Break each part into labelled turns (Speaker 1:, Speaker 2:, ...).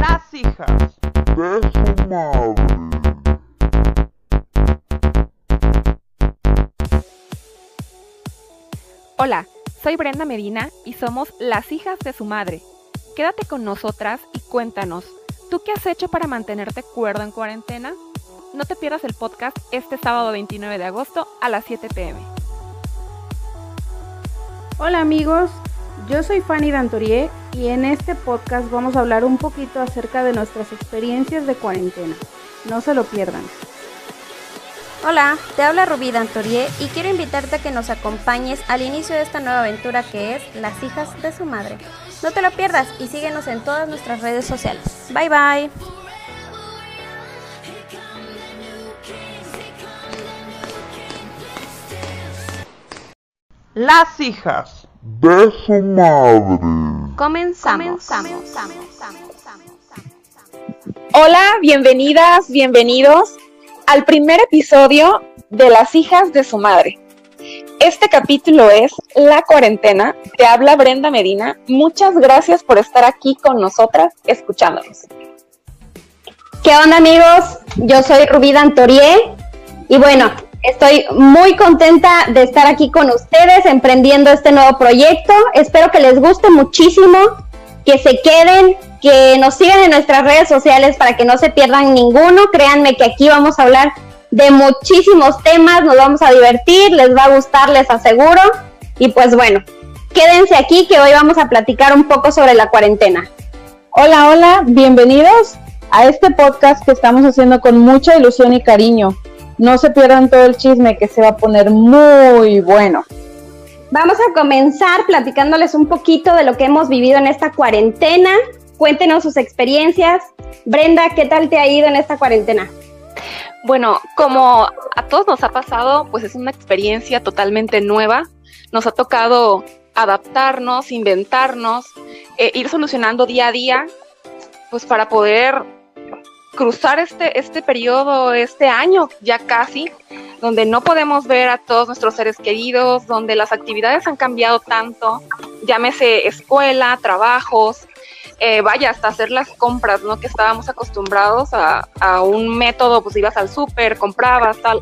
Speaker 1: Las hijas de su madre.
Speaker 2: Hola, soy Brenda Medina y somos las hijas de su madre. Quédate con nosotras y cuéntanos, ¿tú qué has hecho para mantenerte cuerdo en cuarentena? No te pierdas el podcast este sábado 29 de agosto a las 7 pm.
Speaker 3: Hola amigos, yo soy Fanny Dantorie y en este podcast vamos a hablar un poquito acerca de nuestras experiencias de cuarentena. No se lo pierdan.
Speaker 4: Hola, te habla Rubí Dantorie y quiero invitarte a que nos acompañes al inicio de esta nueva aventura que es Las hijas de su madre. No te lo pierdas y síguenos en todas nuestras redes sociales. Bye bye.
Speaker 1: Las hijas de su madre.
Speaker 4: Comenzamos.
Speaker 5: Hola, bienvenidas, bienvenidos al primer episodio de Las hijas de su madre. Este capítulo es La cuarentena. Te habla Brenda Medina. Muchas gracias por estar aquí con nosotras escuchándonos.
Speaker 6: ¿Qué onda amigos? Yo soy Rubí Dantorie y bueno, estoy muy contenta de estar aquí con ustedes emprendiendo este nuevo proyecto. Espero que les guste muchísimo, que se queden, que nos sigan en nuestras redes sociales para que no se pierdan ninguno. Créanme que aquí vamos a hablar de muchísimos temas, nos vamos a divertir, les va a gustar, les aseguro. Y pues bueno, quédense aquí que hoy vamos a platicar un poco sobre la cuarentena.
Speaker 3: Hola, hola, bienvenidos a este podcast que estamos haciendo con mucha ilusión y cariño. No se pierdan todo el chisme que se va a poner muy bueno.
Speaker 6: Vamos a comenzar platicándoles un poquito de lo que hemos vivido en esta cuarentena. Cuéntenos sus experiencias. Brenda, ¿qué tal te ha ido en esta cuarentena?
Speaker 2: Bueno, como a todos nos ha pasado, pues es una experiencia totalmente nueva. Nos ha tocado adaptarnos, inventarnos, eh, ir solucionando día a día, pues para poder cruzar este, este periodo, este año ya casi, donde no podemos ver a todos nuestros seres queridos, donde las actividades han cambiado tanto, llámese escuela, trabajos, eh, vaya, hasta hacer las compras, ¿no? Que estábamos acostumbrados a, a un método, pues ibas al súper, comprabas, tal.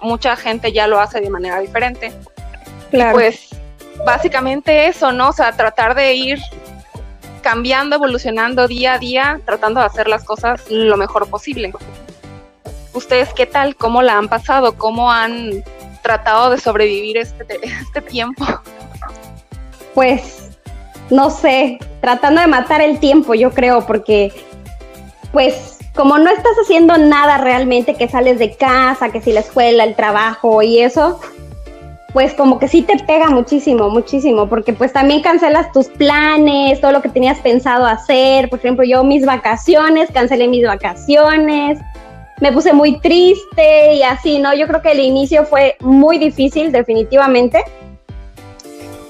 Speaker 2: Mucha gente ya lo hace de manera diferente.
Speaker 3: Claro.
Speaker 2: Pues básicamente eso, ¿no? O sea, tratar de ir cambiando, evolucionando día a día, tratando de hacer las cosas lo mejor posible. ¿Ustedes qué tal? ¿Cómo la han pasado? ¿Cómo han tratado de sobrevivir este, este tiempo?
Speaker 6: Pues, no sé, tratando de matar el tiempo, yo creo, porque, pues, como no estás haciendo nada realmente, que sales de casa, que si la escuela, el trabajo y eso, pues como que sí te pega muchísimo, muchísimo, porque pues también cancelas tus planes, todo lo que tenías pensado hacer. Por ejemplo, yo mis vacaciones, cancelé mis vacaciones, me puse muy triste y así, ¿no? Yo creo que el inicio fue muy difícil, definitivamente.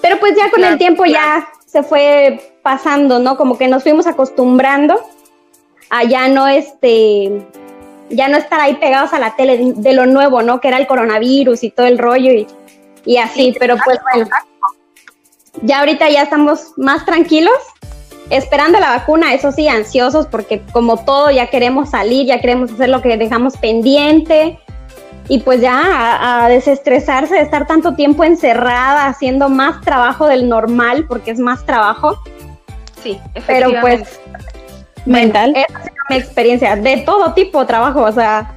Speaker 6: Pero pues ya con
Speaker 2: Claro,
Speaker 6: el tiempo
Speaker 2: claro.
Speaker 6: ya se fue pasando, ¿no? Como que nos fuimos acostumbrando a ya no este ya no estar ahí pegados a la tele de, de lo nuevo, ¿no? Que era el coronavirus y todo el rollo y, y así, pero pues bueno, ya ahorita ya estamos más tranquilos, esperando la vacuna, eso sí, ansiosos, porque como todo ya queremos salir, ya queremos hacer lo que dejamos pendiente y pues ya a, a desestresarse de estar tanto tiempo encerrada, haciendo más trabajo del normal, porque es más trabajo,
Speaker 2: Sí,
Speaker 6: pero
Speaker 2: efectivamente.
Speaker 6: pues
Speaker 3: Mental.
Speaker 6: esa ha sido mi experiencia, de todo tipo de trabajo, o sea,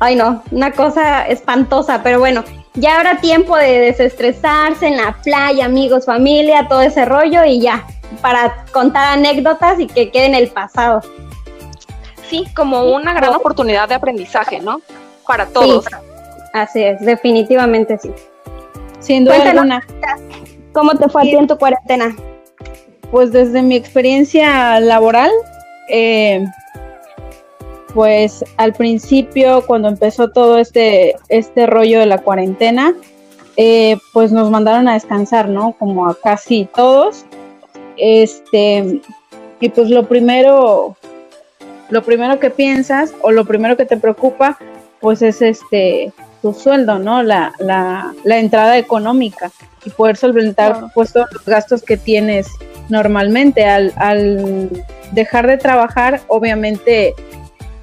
Speaker 6: ay no, una cosa espantosa, pero bueno, ya habrá tiempo de desestresarse en la playa, amigos, familia, todo ese rollo y ya, para contar anécdotas y que quede en el pasado.
Speaker 2: Sí, como una gran oportunidad de aprendizaje, ¿no? Para todos.
Speaker 6: Sí, así es, definitivamente sí.
Speaker 3: Sin duda
Speaker 6: Cuéntanos.
Speaker 3: alguna.
Speaker 6: ¿Cómo te fue a ti en tu cuarentena?
Speaker 3: Pues desde mi experiencia laboral, eh, pues al principio, cuando empezó todo este, este rollo de la cuarentena, eh, pues nos mandaron a descansar, ¿no? Como a casi todos. Este, y pues lo primero, lo primero que piensas o lo primero que te preocupa, pues es este tu sueldo, ¿no? La, la, la entrada económica y poder solventar
Speaker 6: Claro.
Speaker 3: pues todos los gastos que tienes normalmente. Al, al dejar de trabajar, obviamente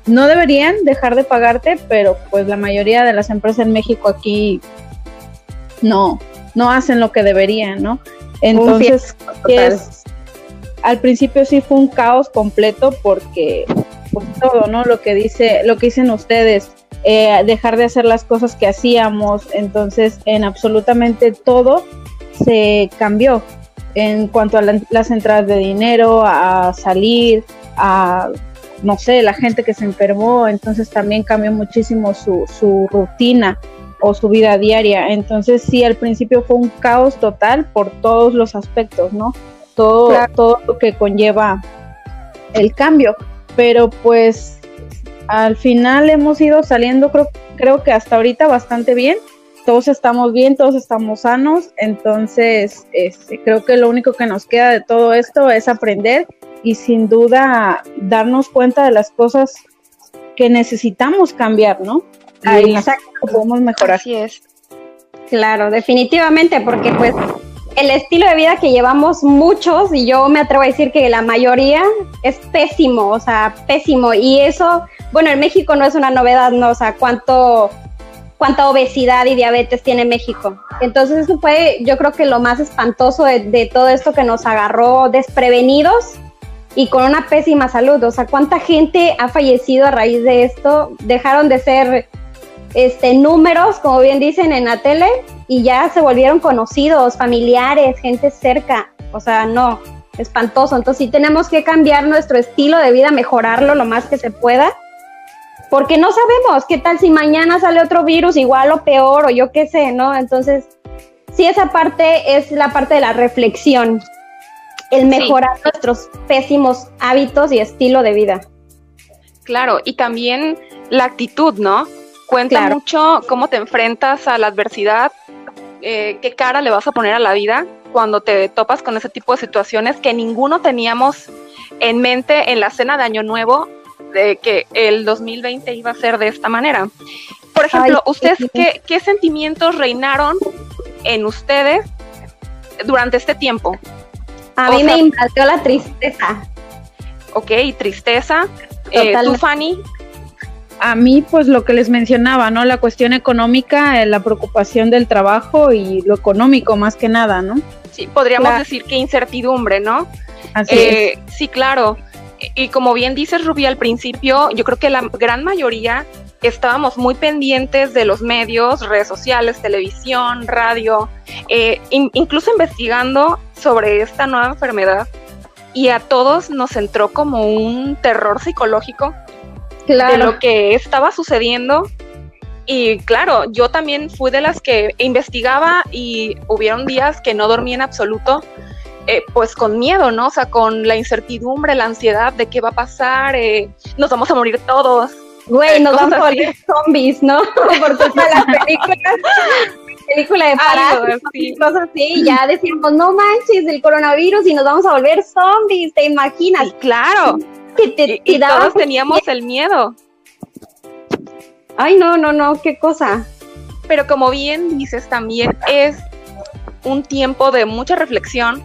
Speaker 3: no deberían dejar de pagarte, pero pues la mayoría de las empresas en México aquí no, no hacen lo que deberían, ¿no? Entonces, es, al principio sí fue un caos completo porque pues, todo, ¿no? Lo que dice, lo que dicen ustedes, eh, dejar de hacer las cosas que hacíamos, entonces en absolutamente todo se cambió en cuanto a las entradas de dinero, a salir, a no sé, la gente que se enfermó, entonces también cambió muchísimo su, su rutina o su vida diaria. Entonces sí, al principio fue un caos total por todos los aspectos, ¿no? Todo, todo lo que conlleva el cambio. Pero pues al final hemos ido saliendo, creo, creo que hasta ahorita bastante bien. Todos estamos bien, todos estamos sanos. Entonces, este, creo que lo único que nos queda de todo esto es aprender y sin duda darnos cuenta de las cosas que necesitamos cambiar, ¿no?
Speaker 6: Ahí Exacto.
Speaker 3: podemos mejorar.
Speaker 2: Así es.
Speaker 6: Claro, definitivamente, porque pues el estilo de vida que llevamos muchos, y yo me atrevo a decir que la mayoría, es pésimo, o sea, pésimo. Y eso, bueno, en México no es una novedad, ¿no? O sea, cuánto, cuánta obesidad y diabetes tiene México. Entonces eso fue, yo creo que lo más espantoso de, de todo esto que nos agarró desprevenidos y con una pésima salud. O sea, cuánta gente ha fallecido a raíz de esto. Dejaron de ser este, números, como bien dicen en la tele, y ya se volvieron conocidos, familiares, gente cerca. O sea, no, espantoso. Entonces sí tenemos que cambiar nuestro estilo de vida, mejorarlo lo más que se pueda. Porque no sabemos qué tal si mañana sale otro virus igual o peor o yo qué sé, ¿no? Entonces, sí, esa parte es la parte de la reflexión el mejorar nuestros pésimos hábitos y estilo de vida.
Speaker 2: Claro, y también la actitud, ¿no? Cuenta mucho cómo te enfrentas a la adversidad, eh, qué cara le vas a poner a la vida cuando te topas con ese tipo de situaciones que ninguno teníamos en mente en la cena de Año Nuevo de que el 2020 iba a ser de esta manera. Por ejemplo, ¿ustedes qué, qué sentimientos reinaron en ustedes durante este tiempo?
Speaker 6: A mí me invadió la tristeza.
Speaker 2: Ok, tristeza. Eh, ¿Tú, Fanny?
Speaker 3: A mí, pues lo que les mencionaba, ¿no? La cuestión económica, eh, la preocupación del trabajo y lo económico más que nada, ¿no?
Speaker 2: Sí, podríamos decir que incertidumbre, ¿no?
Speaker 3: Así eh,
Speaker 2: Sí, claro. Y como bien dices, Rubí, al principio, yo creo que la gran mayoría estábamos muy pendientes de los medios, redes sociales, televisión, radio, eh, incluso investigando sobre esta nueva enfermedad. Y a todos nos entró como un terror psicológico de lo que estaba sucediendo. Y claro, yo también fui de las que investigaba y hubieron días que no dormí en absoluto, eh, pues con miedo, ¿no? O sea, con la incertidumbre, la ansiedad de qué va a pasar, eh, nos vamos a morir todos.
Speaker 6: Güey, eh, nos vamos a volver zombies, ¿no? Por todas las películas. película de parásitos y cosas así, ya decimos, no manches, el coronavirus y nos vamos a volver zombies, ¿te imaginas?
Speaker 2: claro.
Speaker 6: te,
Speaker 2: y, todos teníamos el miedo.
Speaker 6: Ay, no, no, no, qué cosa.
Speaker 2: Pero como bien dices, también es un tiempo de mucha reflexión,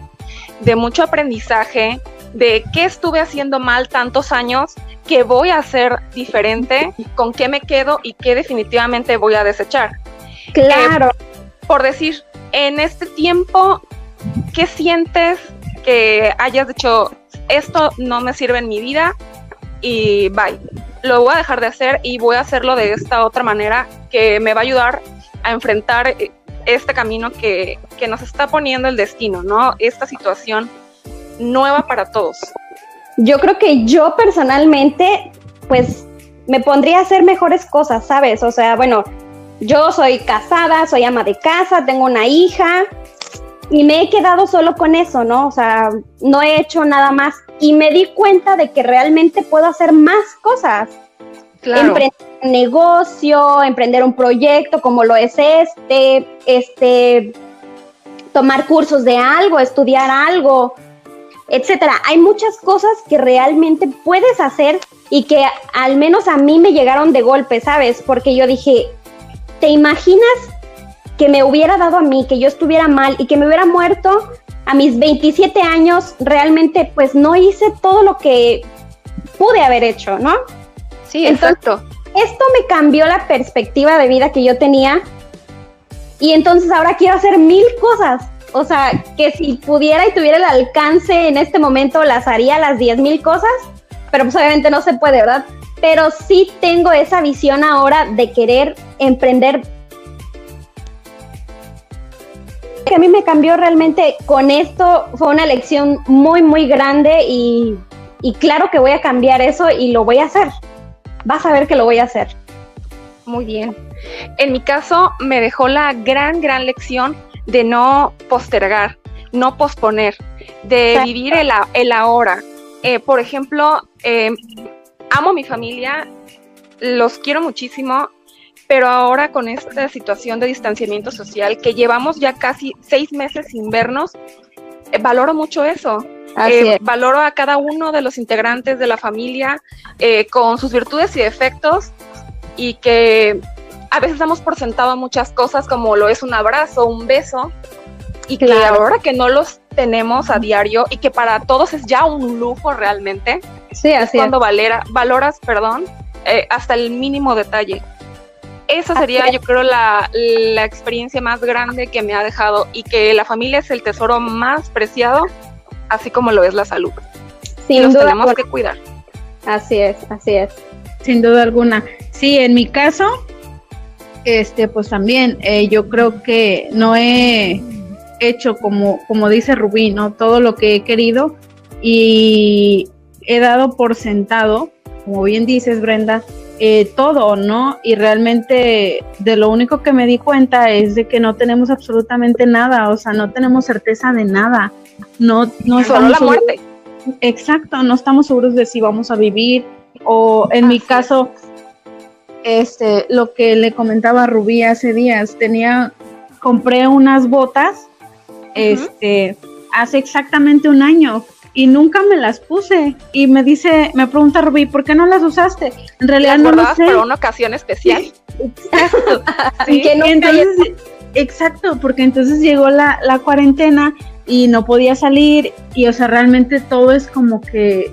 Speaker 2: de mucho aprendizaje, de qué estuve haciendo mal tantos años qué voy a hacer diferente, con qué me quedo y qué definitivamente voy a desechar.
Speaker 6: Claro.
Speaker 2: Eh, por decir, en este tiempo, ¿qué sientes que hayas dicho, esto no me sirve en mi vida y bye? Lo voy a dejar de hacer y voy a hacerlo de esta otra manera que me va a ayudar a enfrentar este camino que, que nos está poniendo el destino, ¿no? Esta situación nueva para todos.
Speaker 6: Yo creo que yo personalmente, pues me pondría a hacer mejores cosas, ¿sabes? O sea, bueno, yo soy casada, soy ama de casa, tengo una hija y me he quedado solo con eso, ¿no? O sea, no he hecho nada más y me di cuenta de que realmente puedo hacer más cosas. Emprender un negocio, emprender un proyecto como lo es este, este, tomar cursos de algo, estudiar algo, etcétera. Hay muchas cosas que realmente puedes hacer y que al menos a mí me llegaron de golpe, ¿sabes? Porque yo dije, ¿te imaginas que me hubiera dado a mí, que yo estuviera mal y que me hubiera muerto a mis 27 años realmente pues no hice todo lo que pude haber hecho, ¿no?
Speaker 2: Sí, exacto.
Speaker 6: Esto me cambió la perspectiva de vida que yo tenía y entonces ahora quiero hacer mil cosas. O sea, que si pudiera y tuviera el alcance en este momento, las haría las diez mil cosas, pero pues obviamente no se puede, ¿verdad? Pero sí tengo esa visión ahora de querer emprender que a mí me cambió realmente con esto fue una lección muy, muy grande y, y, claro que voy a cambiar eso y lo voy a hacer. Vas a ver que lo voy a hacer.
Speaker 2: Muy bien. En mi caso me dejó la gran, gran lección de no postergar, no posponer, de vivir el, el ahora. Eh, por ejemplo, eh, amo a mi familia, los quiero muchísimo, pero ahora con esta situación de distanciamiento social que llevamos ya casi seis meses sin vernos, eh, valoro mucho eso. Eh, valoro a cada uno de los integrantes de la familia eh, con sus virtudes y defectos y que a veces damos por sentado muchas cosas como lo es un abrazo, un beso y que ahora que no los tenemos a diario y que para todos es ya un lujo realmente.
Speaker 6: Sí, así
Speaker 2: cuando Valera, valoras, perdón, hasta el mínimo detalle. Esa sería, yo creo, la, experiencia más grande que me ha dejado y que la familia es el tesoro más preciado, así como lo es la salud.
Speaker 6: Sin y duda
Speaker 2: tenemos que cuidar.
Speaker 6: Así es, así es.
Speaker 3: Sin duda alguna. Sí, en mi caso, este, pues también eh, yo creo que no he hecho como, como dice Rubí, ¿no? Todo lo que he querido y he dado por sentado, como bien dices, Brenda, eh, todo, ¿no? Y realmente de lo único que me di cuenta es de que no tenemos absolutamente nada, o sea, no tenemos certeza de nada. No, no
Speaker 2: Solo la muerte.
Speaker 3: Exacto, no estamos seguros de si vamos a vivir o en mi caso, este, lo que le comentaba a Rubí hace días, tenía, compré unas botas, este, hace exactamente un año y nunca me las puse. Y me dice, me pregunta Rubí, ¿por qué no las usaste?
Speaker 2: En realidad no lo sé. por una ocasión especial.
Speaker 3: exacto. entonces, exacto, porque entonces llegó la, la cuarentena y no podía salir y o sea, realmente todo es como que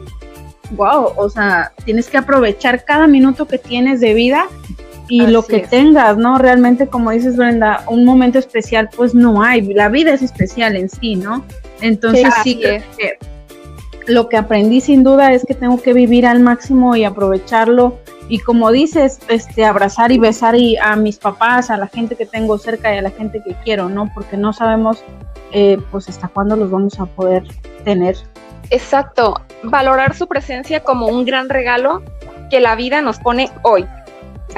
Speaker 3: wow, o sea, tienes que aprovechar cada minuto que tienes de vida y lo que tengas, ¿no? Realmente, como dices Brenda, un momento especial pues no hay, la vida es especial en sí, ¿no? Entonces sí, que lo que aprendí sin duda es que tengo que vivir al máximo y aprovecharlo y como dices, este abrazar y besar y a mis papás, a la gente que tengo cerca y a la gente que quiero, ¿no? Porque no sabemos eh, pues hasta cuándo los vamos a poder tener.
Speaker 2: Exacto, valorar su presencia como un gran regalo que la vida nos pone hoy,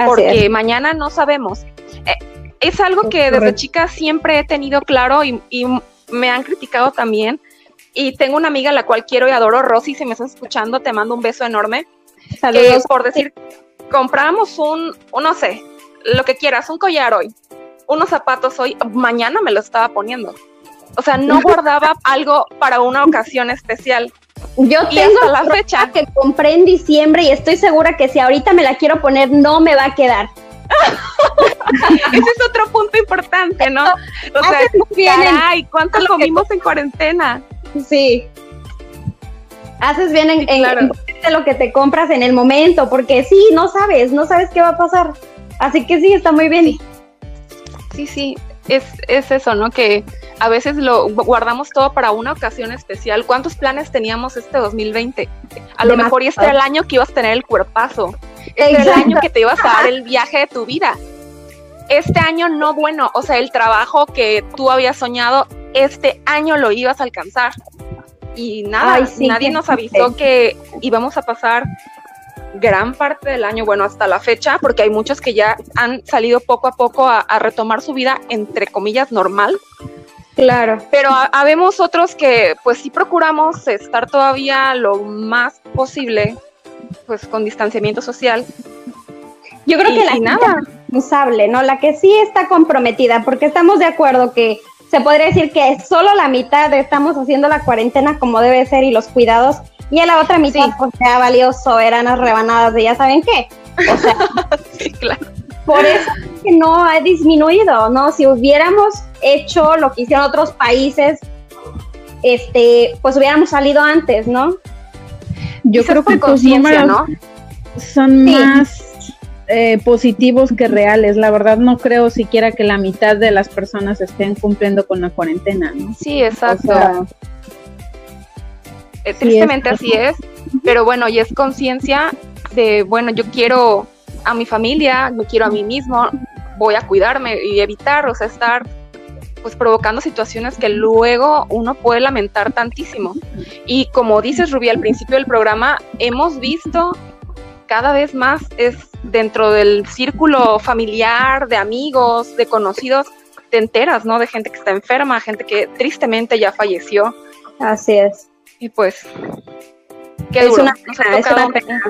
Speaker 2: porque mañana no sabemos. Eh, es algo que desde chica siempre he tenido claro y, y me han criticado también, y tengo una amiga a la cual quiero y adoro, Rosy, si me estás escuchando, te mando un beso enorme. Saludos. por decir, compramos un, no sé, lo que quieras, un collar hoy, unos zapatos hoy, mañana me lo estaba poniendo. O sea, no guardaba algo para una ocasión especial.
Speaker 6: Yo tengo la fecha que compré en diciembre y estoy segura que si ahorita me la quiero poner no me va a quedar.
Speaker 2: Ese es otro punto importante, ¿no? O sea, caray, ¿cuánto comimos en cuarentena?
Speaker 6: Sí. Haces bien en, lo que te compras en el momento, porque sí, no sabes, no sabes qué va a pasar. Así que sí, está muy bien.
Speaker 2: Sí, sí, es, es eso, ¿no? Que a veces lo guardamos todo para una ocasión especial. ¿Cuántos planes teníamos este 2020? A lo mejor y este era el año que ibas a tener el cuerpazo. Este era el año que te ibas a dar el viaje de tu vida. Este año no bueno, o sea, el trabajo que tú habías soñado este año lo ibas a alcanzar. Y nada, nadie nos avisó que íbamos a pasar gran parte del año, bueno, hasta la fecha, porque hay muchos que ya han salido poco a poco a, retomar su vida, entre comillas, normal.
Speaker 6: Claro.
Speaker 2: Pero habemos otros que pues sí procuramos estar todavía lo más posible, pues con distanciamiento social.
Speaker 6: Yo creo que la nada. responsable, ¿no? La que sí está comprometida, porque estamos de acuerdo que se podría decir que solo la mitad estamos haciendo la cuarentena como debe ser y los cuidados, y en la otra mitad pues sea valioso, eran las rebanadas de ya saben qué. O sea, claro. por eso que no ha disminuido, ¿no? Si hubiéramos hecho lo que hicieron otros países, este, pues hubiéramos salido antes, ¿no?
Speaker 3: Yo
Speaker 2: Quizás
Speaker 3: creo que tus
Speaker 2: conciencia,
Speaker 3: números
Speaker 2: ¿no?
Speaker 3: son
Speaker 6: Sí.
Speaker 3: más eh, positivos que reales. La verdad no creo siquiera que la mitad de las personas estén cumpliendo con la cuarentena, ¿no?
Speaker 2: Sí,
Speaker 3: O
Speaker 2: exacto.
Speaker 3: sea,
Speaker 2: Eh, tristemente así es, pero bueno, y es conciencia de, bueno, yo quiero a mi familia, me quiero a mí mismo, voy a cuidarme y evitar, o sea, estar pues provocando situaciones que luego uno puede lamentar tantísimo. Y como dices, Rubí, al principio del programa, hemos visto cada vez más es dentro del círculo familiar, de amigos, de conocidos, te enteras, ¿no? De gente que está enferma, gente que tristemente ya falleció.
Speaker 6: Así es.
Speaker 2: Y pues, qué
Speaker 6: Es
Speaker 2: duro.
Speaker 6: una pena, es una pena.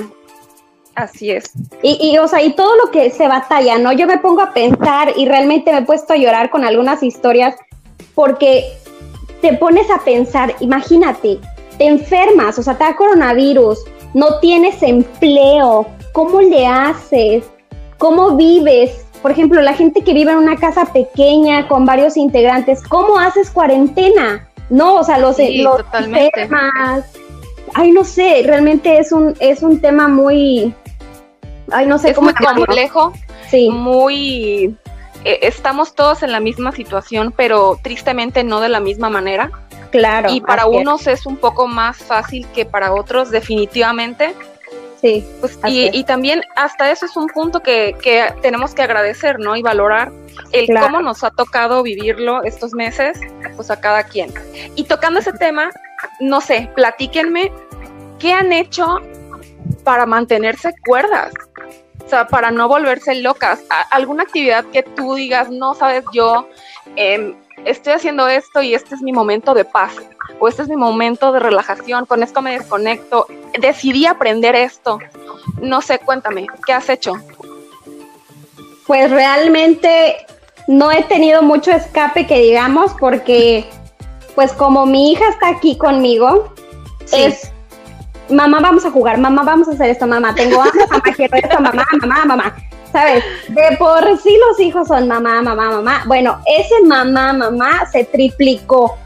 Speaker 2: Así es.
Speaker 6: Y, y, o sea, y todo lo que se batalla, ¿no? Yo me pongo a pensar y realmente me he puesto a llorar con algunas historias porque te pones a pensar, imagínate, te enfermas, o sea, te da coronavirus, no tienes empleo, ¿cómo le haces? ¿Cómo vives? Por ejemplo, la gente que vive en una casa pequeña con varios integrantes, ¿cómo haces cuarentena? No, o sea, los,
Speaker 2: Sí,
Speaker 6: los
Speaker 2: totalmente.
Speaker 6: enfermas. Ay, no sé, realmente es un, es un tema muy, ay, no sé
Speaker 2: Es
Speaker 6: cómo
Speaker 2: muy complejo,
Speaker 6: Sí,
Speaker 2: muy... eh, estamos todos en la misma situación, pero tristemente no de la misma manera.
Speaker 6: claro.
Speaker 2: y para
Speaker 6: así es.
Speaker 2: unos es un poco más fácil que para otros, definitivamente.
Speaker 6: Sí,
Speaker 2: Pues, y, y también hasta eso es un punto que, que tenemos que agradecer, ¿no? Y valorar el
Speaker 6: Claro.
Speaker 2: cómo nos ha tocado vivirlo estos meses, pues a cada quien. Y tocando ese tema, no sé, platíquenme qué han hecho para mantenerse cuerdas, o sea, para no volverse locas. Alguna actividad que tú digas, no sabes, yo em, estoy haciendo esto y este es mi momento de paz, o este es mi momento de relajación, con esto me desconecto, decidí aprender esto. No sé, cuéntame, ¿qué has hecho?
Speaker 6: pues realmente no he tenido mucho escape que digamos porque pues como mi hija está aquí conmigo,
Speaker 2: Sí.
Speaker 6: es mamá vamos a jugar, mamá vamos a hacer esto, mamá tengo hambre, mamá quiero esto, mamá, mamá, mamá. ¿Sabes? De por sí los hijos son mamá, mamá, mamá. Bueno, ese mamá, mamá se triplicó.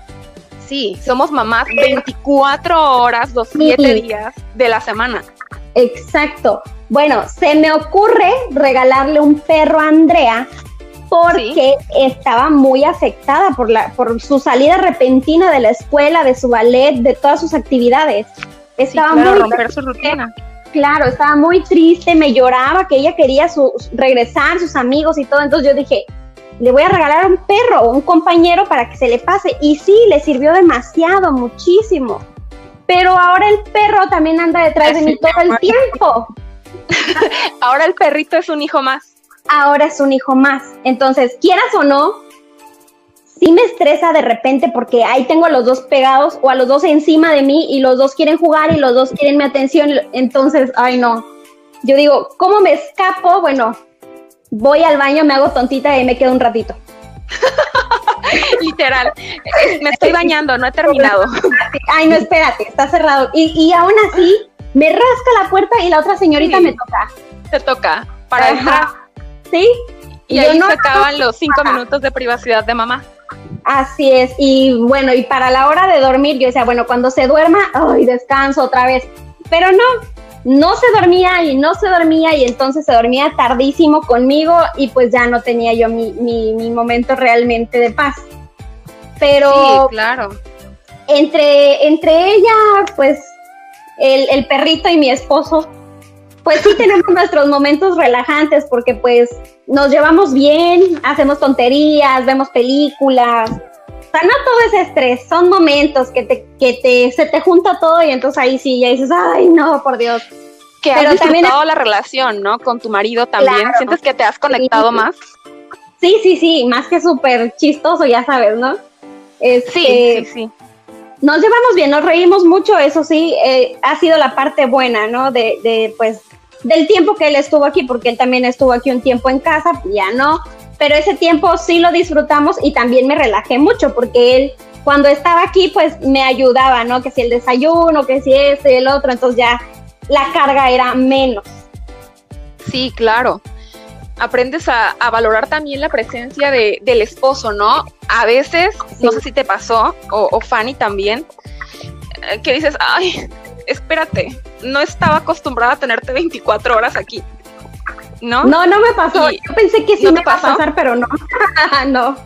Speaker 2: Sí, somos mamás 24 horas, los 7
Speaker 6: Sí.
Speaker 2: días de la semana.
Speaker 6: Exacto. Bueno, se me ocurre regalarle un perro a Andrea porque estaba muy afectada por, la, por su salida repentina de la escuela, de su ballet, de todas sus actividades.
Speaker 2: Sí,
Speaker 6: Estaba
Speaker 2: claro,
Speaker 6: muy
Speaker 2: romper su rutina.
Speaker 6: Claro, estaba muy triste, me lloraba que ella quería su, regresar, sus amigos y todo. Entonces yo dije, le voy a regalar un perro, un compañero para que se le pase. Y sí, le sirvió demasiado, muchísimo. Pero ahora el perro también anda detrás de mí todo el tiempo.
Speaker 2: Ahora el perrito es un hijo más.
Speaker 6: Ahora es un hijo más. Entonces, quieras o no, sí me estresa de repente porque ahí tengo a los dos pegados o a los dos encima de mí y los dos quieren jugar y los dos quieren mi atención. Entonces, ay no. Yo digo, ¿cómo me escapo? Bueno, voy al baño, me hago tontita y me quedo un ratito.
Speaker 2: Literal. Me estoy bañando, no he terminado.
Speaker 6: Ay, no, espérate, está cerrado. Y, y aún así, me rasca la puerta y la otra señorita
Speaker 2: Sí.
Speaker 6: me toca.
Speaker 2: Te toca para entrar.
Speaker 6: ¿Sí?
Speaker 2: Y ahí
Speaker 6: no,
Speaker 2: se acaban los cinco
Speaker 6: Ajá.
Speaker 2: minutos de privacidad de mamá.
Speaker 6: Así es, y bueno, y para la hora de dormir, yo decía, bueno, cuando se duerma, ay, descanso otra vez. Pero no, no se dormía y no se dormía y entonces se dormía tardísimo conmigo y pues ya no tenía yo mi, mi, mi momento realmente de paz. Pero
Speaker 2: Sí, claro.
Speaker 6: entre, entre ella, pues el, el perrito y mi esposo, pues sí tenemos nuestros momentos relajantes porque pues nos llevamos bien, hacemos tonterías, vemos películas. O sea, no todo es estrés, son momentos que te, que te, se te junta todo y entonces ahí sí, ya dices, ay no, por Dios.
Speaker 2: Que
Speaker 6: Pero
Speaker 2: has
Speaker 6: también-
Speaker 2: disfrutado la relación, ¿no? Con tu marido también.
Speaker 6: Claro.
Speaker 2: ¿Sientes que te has conectado
Speaker 6: Sí.
Speaker 2: más?
Speaker 6: Sí, sí, sí, más que súper chistoso, ya sabes, ¿no? Este,
Speaker 2: Sí, sí, sí.
Speaker 6: Nos llevamos bien, nos reímos mucho, eso sí, eh, ha sido la parte buena, ¿no? De, de, pues, del tiempo que él estuvo aquí, porque él también estuvo aquí un tiempo en casa, ya no, pero ese tiempo sí lo disfrutamos y también me relajé mucho, porque él cuando estaba aquí, pues me ayudaba, ¿no? Que si el desayuno, que si este y el otro, entonces ya la carga era menos.
Speaker 2: Sí, claro. aprendes a, a valorar también la presencia de, del esposo, ¿no? A veces, no sé si te pasó, o, o Fanny también, eh, que dices, ay, espérate, no estaba acostumbrada a tenerte 24 horas aquí. ¿No?
Speaker 6: No, no me pasó.
Speaker 2: Y-
Speaker 6: Yo pensé que sí
Speaker 2: ¿no
Speaker 6: me iba a pasar, pero no. no.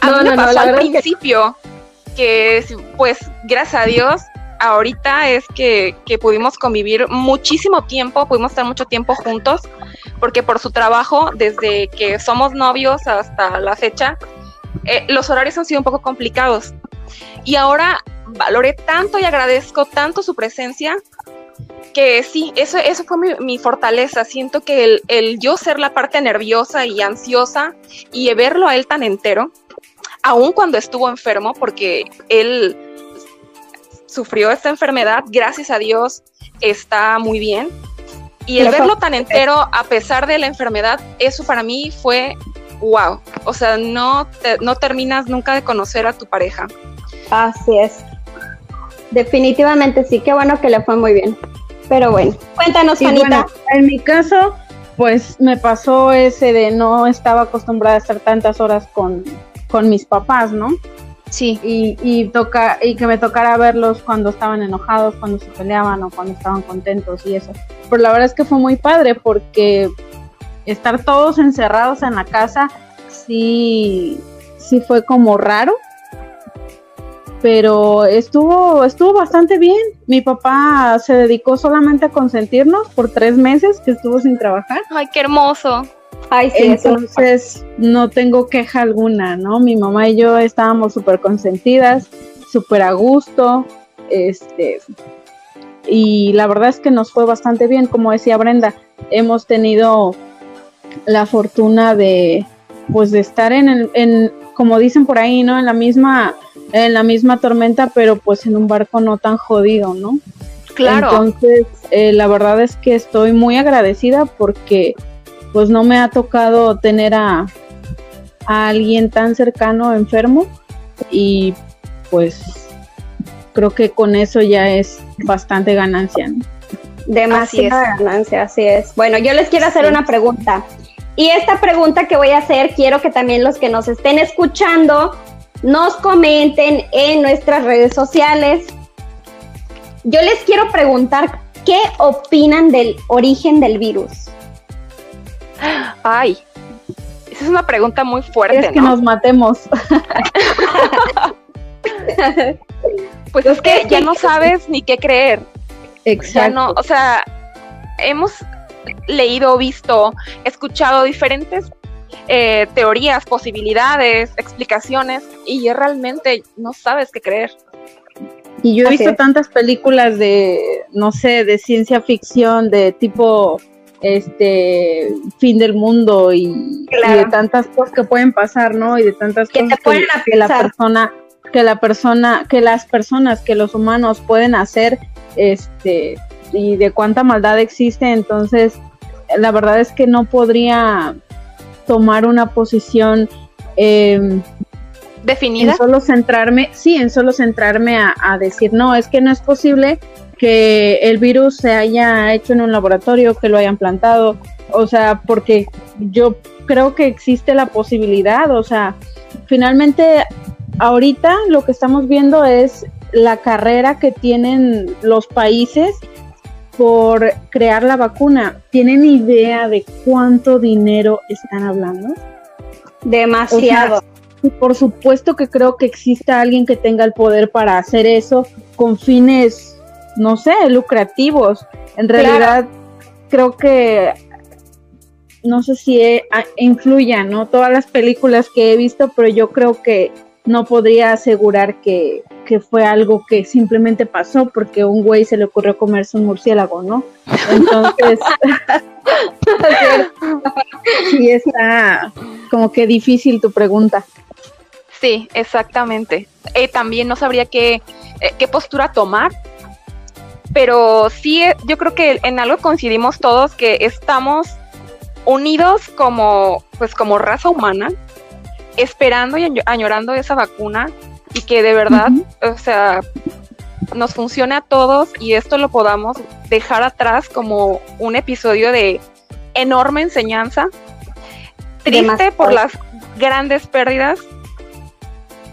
Speaker 2: A
Speaker 6: No,
Speaker 2: mí me
Speaker 6: no,
Speaker 2: pasó al
Speaker 6: que-
Speaker 2: principio, que pues gracias a Dios, ahorita es que, que pudimos convivir muchísimo tiempo, pudimos estar mucho tiempo juntos, porque por su trabajo, desde que somos novios hasta la fecha, eh, los horarios han sido un poco complicados. Y ahora valoré tanto y agradezco tanto su presencia que sí, eso, eso fue mi, mi fortaleza. Siento que el, el yo ser la parte nerviosa y ansiosa y verlo a él tan entero, aun cuando estuvo enfermo, porque él sufrió esta enfermedad, gracias a Dios está muy bien. Y el verlo tan entero a pesar de la enfermedad, eso para mí fue wow. O sea, no, te- no terminas nunca de conocer a tu pareja.
Speaker 6: Así es. Definitivamente sí, qué bueno que le fue muy bien. Pero bueno, cuéntanos,
Speaker 3: bueno, en mi caso, pues me pasó ese de no estaba acostumbrada a estar tantas horas con, con mis papás, ¿no?
Speaker 4: Sí.
Speaker 3: Y, y, toca, y que me tocara verlos cuando estaban enojados, cuando se peleaban o cuando estaban contentos y eso. Pero la verdad es que fue muy padre porque estar todos encerrados en la casa sí, sí fue como raro. Pero estuvo, estuvo bastante bien. Mi papá se dedicó solamente a consentirnos por tres meses que estuvo sin trabajar.
Speaker 2: Ay, qué hermoso.
Speaker 6: Ay, sí, eso.
Speaker 3: Entonces, no tengo queja alguna, ¿no? Mi mamá y yo estábamos súper consentidas, súper a gusto, este, y la verdad es que nos fue bastante bien, como decía Brenda, hemos tenido la fortuna de, pues, de estar en, el, en, como dicen por ahí, ¿no? En la misma, en la misma tormenta, pero pues en un barco no tan jodido, ¿no?
Speaker 2: Claro.
Speaker 3: Entonces, eh, la verdad es que estoy muy agradecida porque pues no me ha tocado tener a, a alguien tan cercano enfermo y pues creo que con eso ya es bastante ganancia. ¿no?
Speaker 6: Demasiada ganancia, así es. Bueno, yo les quiero hacer una pregunta. Y esta pregunta que voy a hacer, quiero que también los que nos estén escuchando nos comenten en nuestras redes sociales. Yo les quiero preguntar, ¿qué opinan del origen del virus?
Speaker 2: Ay, esa es una pregunta muy fuerte,
Speaker 3: Es que
Speaker 2: ¿no?
Speaker 3: nos matemos.
Speaker 2: Pues es que ya no sabes ni qué creer. Ya
Speaker 3: Exacto.
Speaker 2: no, o sea, hemos leído, visto, escuchado diferentes eh, teorías, posibilidades, explicaciones y realmente no sabes qué creer.
Speaker 3: Y yo he visto tantas películas de, no sé, de ciencia ficción, de tipo, este, fin del mundo y, de tantas cosas que pueden pasar, ¿no? Y de tantas
Speaker 6: Que te
Speaker 3: cosas
Speaker 6: a
Speaker 3: que la persona, que la persona, que las personas, que los humanos pueden hacer, este, y de cuánta maldad existe. Entonces, la verdad es que no podría tomar una posición em,
Speaker 2: Definida.
Speaker 3: en solo centrarme, sí, en solo centrarme a, a decir, no, es que no es posible que el virus se haya hecho en un laboratorio, que lo hayan plantado, o sea, porque yo creo que existe la posibilidad, o sea, finalmente ahorita lo que estamos viendo es la carrera que tienen los países por crear la vacuna. ¿Tienen idea de cuánto dinero están hablando?
Speaker 6: Demasiado.
Speaker 3: Y por supuesto que creo que exista alguien que tenga el poder para hacer eso con fines, no sé, lucrativos. En
Speaker 6: Claro.
Speaker 3: realidad, creo que no sé si eh, a- influya, ¿no? Todas las películas que he visto, pero yo creo que no podría asegurar que, que fue algo que simplemente pasó porque un güey se le ocurrió comerse un murciélago, ¿no? Entonces, sí está como que difícil tu pregunta.
Speaker 2: Sí, exactamente. Eh, también no sabría qué, eh, qué postura tomar, pero sí, eh, yo creo que en algo coincidimos todos que estamos unidos como, pues como raza humana, esperando y año- añorando esa vacuna y que de verdad, o sea, nos funcione a todos y esto lo podamos dejar atrás como un episodio de enorme enseñanza triste por las grandes pérdidas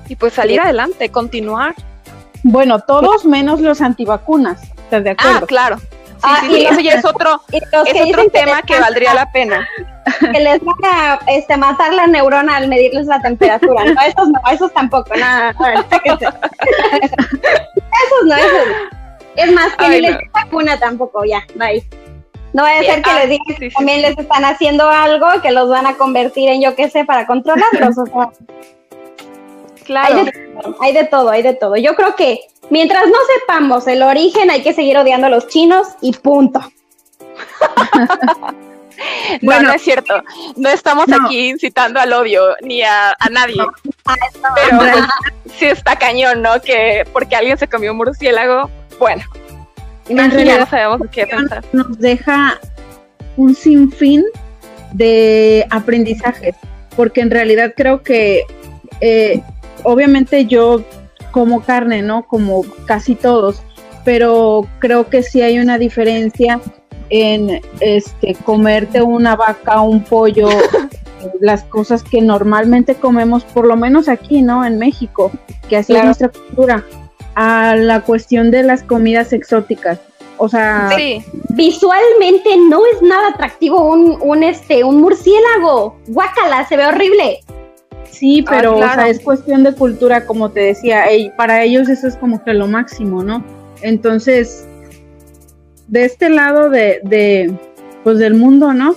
Speaker 2: y pues salir adelante, continuar.
Speaker 3: Bueno, todos menos los antivacunas, ¿estás de acuerdo?
Speaker 2: Ah, claro. Sí,
Speaker 6: Ah,
Speaker 2: sí, sí, eso ya es otro, es otro tema que valdría la pena.
Speaker 6: Que les van a este, matar la neurona al medirles la temperatura. No, esos no, esos tampoco, nada. sáquense. esos no, esos no. Es más, que
Speaker 2: Ay,
Speaker 6: ni les
Speaker 2: no.
Speaker 6: den vacuna tampoco, ya, bye. No vaya a ser que
Speaker 2: ah,
Speaker 6: les digan
Speaker 2: sí,
Speaker 6: que
Speaker 2: sí.
Speaker 6: también les están haciendo algo que los van a convertir en yo qué sé para controlarlos. O sea,
Speaker 2: Claro.
Speaker 6: hay, de, todo, hay de todo, hay de todo. Yo creo que mientras no sepamos el origen, hay que seguir odiando a los chinos y punto.
Speaker 2: No,
Speaker 3: Bueno.
Speaker 2: no es cierto. No estamos
Speaker 3: No.
Speaker 2: aquí incitando al odio ni a, a nadie.
Speaker 6: Ah,
Speaker 2: Pero pues, sí está cañón, ¿no? Que porque alguien se comió un murciélago, bueno,
Speaker 3: En realidad
Speaker 2: no sabemos qué pensar.
Speaker 3: nos deja un sinfín de aprendizajes, porque en realidad creo que eh, obviamente yo como carne, ¿no? Como casi todos, pero creo que sí hay una diferencia en este comerte una vaca, un pollo, las cosas que normalmente comemos, por lo menos aquí, ¿no? En México, que así
Speaker 2: Claro.
Speaker 3: es nuestra cultura, a la cuestión de las comidas exóticas. O sea,
Speaker 2: Sí,
Speaker 6: Visualmente no es nada atractivo un, un, este, un murciélago. Guácala, se ve horrible.
Speaker 3: Sí,
Speaker 2: Ah,
Speaker 3: pero o sea, es cuestión de cultura, como te decía, ey, para ellos eso es como que lo máximo, ¿no? Entonces, de este lado de, de, pues del mundo, ¿no?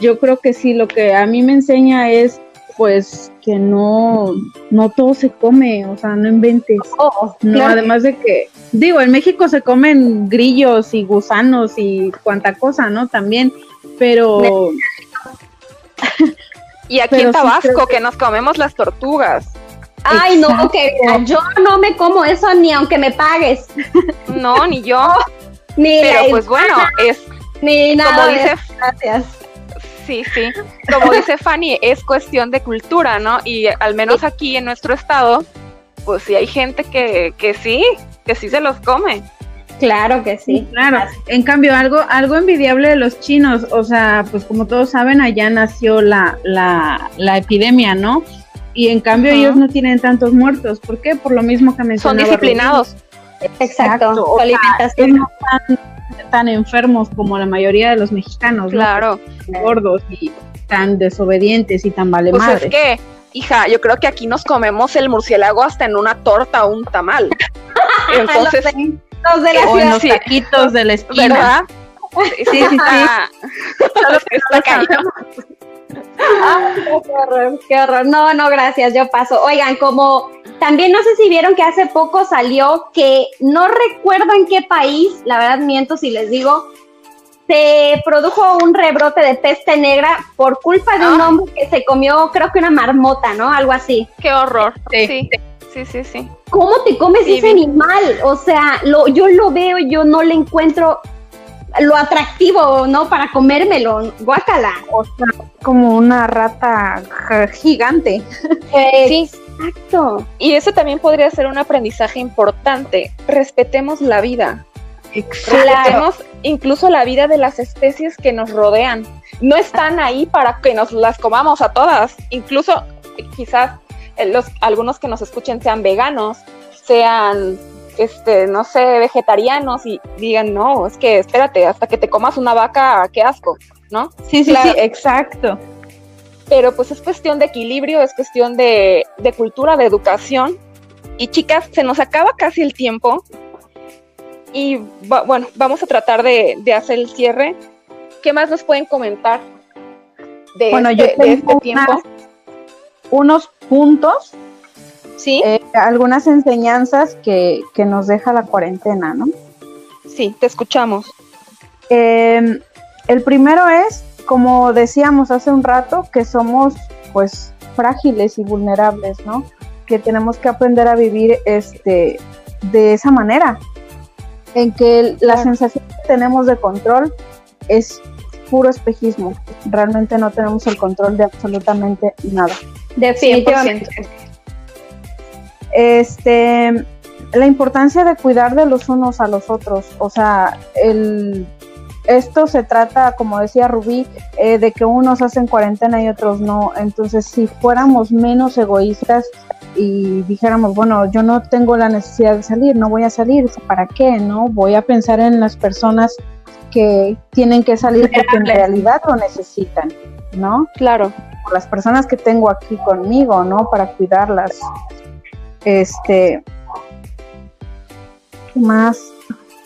Speaker 3: Yo creo que sí, lo que a mí me enseña es, pues, que no, no todo se come, o sea, no inventes.
Speaker 6: Oh,
Speaker 3: No,
Speaker 6: claro.
Speaker 3: además de que, digo, en México se comen grillos y gusanos y cuanta cosa, ¿no? También, pero
Speaker 2: y aquí
Speaker 3: Pero
Speaker 2: en Tabasco que nos comemos las tortugas.
Speaker 6: Ay, no, que yo no me como eso ni aunque me pagues.
Speaker 2: No, ni yo.
Speaker 6: Ni,
Speaker 2: Pero pues bueno, es
Speaker 6: ni nada.
Speaker 2: como dice
Speaker 6: gracias.
Speaker 2: Sí, sí. Como dice Fanny, es cuestión de cultura, ¿no? Y al menos aquí en nuestro estado, pues sí hay gente que, que sí, que sí se los come.
Speaker 6: Claro que sí.
Speaker 3: Claro, en cambio, algo, algo envidiable de los chinos, o sea, pues como todos saben, allá nació la, la, la epidemia, ¿no? Y en cambio ellos no tienen tantos muertos. ¿Por qué? Por lo mismo que
Speaker 2: Son
Speaker 3: mencionaba.
Speaker 2: disciplinados.
Speaker 6: Exacto.
Speaker 3: Exacto, o
Speaker 6: alimentación.
Speaker 3: No están tan enfermos como la mayoría de los mexicanos, ¿no?
Speaker 2: Claro.
Speaker 3: Gordos y tan desobedientes y tan vale
Speaker 2: Pues
Speaker 3: madre.
Speaker 2: es que, hija, yo creo que aquí nos comemos el murciélago hasta en una torta o un tamal. Entonces,
Speaker 6: Los de la
Speaker 3: o en los
Speaker 2: sí.
Speaker 3: taquitos de la esquina.
Speaker 2: ¿verdad?
Speaker 3: Sí, sí, sí.
Speaker 2: Ah.
Speaker 6: Ay, no, qué horror, qué horror. No, no, gracias, yo paso. Oigan, como también no sé si vieron que hace poco salió que no recuerdo en qué país, la verdad miento si les digo, se produjo un rebrote de peste negra por culpa de un
Speaker 2: Ah.
Speaker 6: hombre que se comió, creo que una marmota, ¿no? Algo así.
Speaker 2: Qué horror.
Speaker 3: Sí.
Speaker 2: Sí, sí, sí, sí.
Speaker 6: ¿Cómo te comes
Speaker 2: Sí,
Speaker 6: ese animal? O sea, lo, yo lo veo, yo no le encuentro lo atractivo, ¿no? Para comérmelo. Guácala.
Speaker 3: O sea, como una rata gigante.
Speaker 2: Sí,
Speaker 6: Exacto.
Speaker 2: y eso también podría ser un aprendizaje importante. Respetemos la vida. Respetemos incluso la vida de las especies que nos rodean. No están ahí para que nos las comamos a todas. Incluso quizás eh, los, algunos que nos escuchen sean veganos, sean, este, no sé, vegetarianos y digan, no, es que espérate, hasta que te comas una vaca, qué asco, ¿no?
Speaker 3: Sí, sí,
Speaker 2: Claro.
Speaker 3: sí, exacto.
Speaker 2: Pero pues es cuestión de equilibrio, es cuestión de, de cultura, de educación. Y chicas, se nos acaba casi el tiempo. Y va- bueno, vamos a tratar de, de hacer el cierre. ¿Qué más nos pueden comentar de,
Speaker 3: Bueno,
Speaker 2: este,
Speaker 3: yo
Speaker 2: de este tiempo?
Speaker 3: unas- unos puntos,
Speaker 2: Sí,
Speaker 3: eh, algunas enseñanzas que, que nos deja la cuarentena, ¿no?
Speaker 2: sí, te escuchamos.
Speaker 3: Eh, el primero es, como decíamos hace un rato, que somos pues frágiles y vulnerables, ¿no? Que tenemos que aprender a vivir este, de esa manera, en que la
Speaker 2: Claro.
Speaker 3: sensación que tenemos de control es puro espejismo. Realmente no tenemos el control de absolutamente nada.
Speaker 6: Definitivamente.
Speaker 2: 100%.
Speaker 3: este la importancia de cuidar de los unos a los otros, o sea, el esto se trata, como decía Rubí, eh, de que unos hacen cuarentena y otros no. Entonces, si fuéramos menos egoístas y dijéramos, bueno, yo no tengo la necesidad de salir, no voy a salir, ¿para qué? ¿No? Voy a pensar en las personas que tienen que salir porque en realidad lo necesitan, ¿no?
Speaker 2: Claro.
Speaker 3: O las personas que tengo aquí conmigo, ¿no? Para cuidarlas. Este, ¿qué más?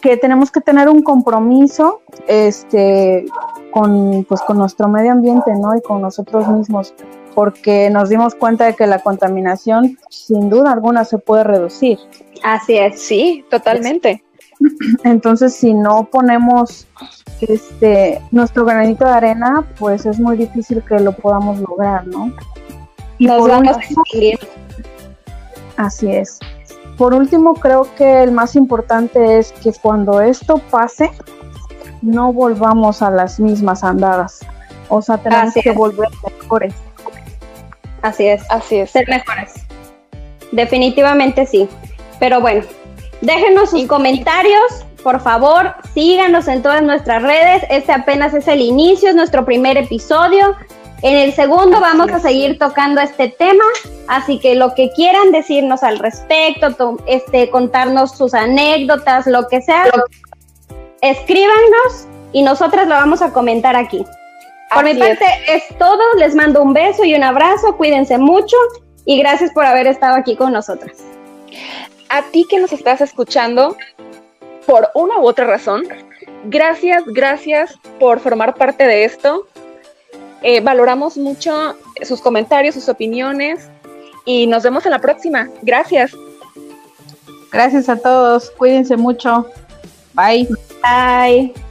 Speaker 3: Que tenemos que tener un compromiso este con pues con nuestro medio ambiente no y con nosotros mismos porque nos dimos cuenta de que la contaminación sin duda alguna se puede reducir
Speaker 6: Así es.
Speaker 2: Sí, totalmente.
Speaker 3: entonces si no ponemos este nuestro granito de arena pues es muy difícil que lo podamos lograr no y
Speaker 6: Nos
Speaker 3: por
Speaker 6: vamos a
Speaker 3: último-. Así es. Por último, creo que el más importante es que cuando esto pase, no volvamos a las mismas andadas. O sea, tenemos
Speaker 6: Así
Speaker 3: que
Speaker 6: es.
Speaker 3: volver mejores.
Speaker 6: Así es.
Speaker 2: Así es.
Speaker 6: Ser mejores. Definitivamente sí. Pero bueno, déjenos sus comentarios. Por favor, síganos en todas nuestras redes. Este apenas es el inicio, es nuestro primer episodio. En el segundo vamos a seguir tocando este tema, así que lo que quieran decirnos al respecto, to- este, contarnos sus anécdotas, lo que sea, escríbanos y nosotras lo vamos a comentar aquí. Por mi
Speaker 2: Así es.
Speaker 6: parte es todo, les mando un beso y un abrazo, cuídense mucho y gracias por haber estado aquí con nosotras.
Speaker 2: a ti que nos estás escuchando, por una u otra razón, gracias, gracias por formar parte de esto. Eh, valoramos mucho sus comentarios, sus opiniones y nos vemos en la próxima. Gracias.
Speaker 3: Gracias a todos. Cuídense mucho. Bye.
Speaker 6: Bye.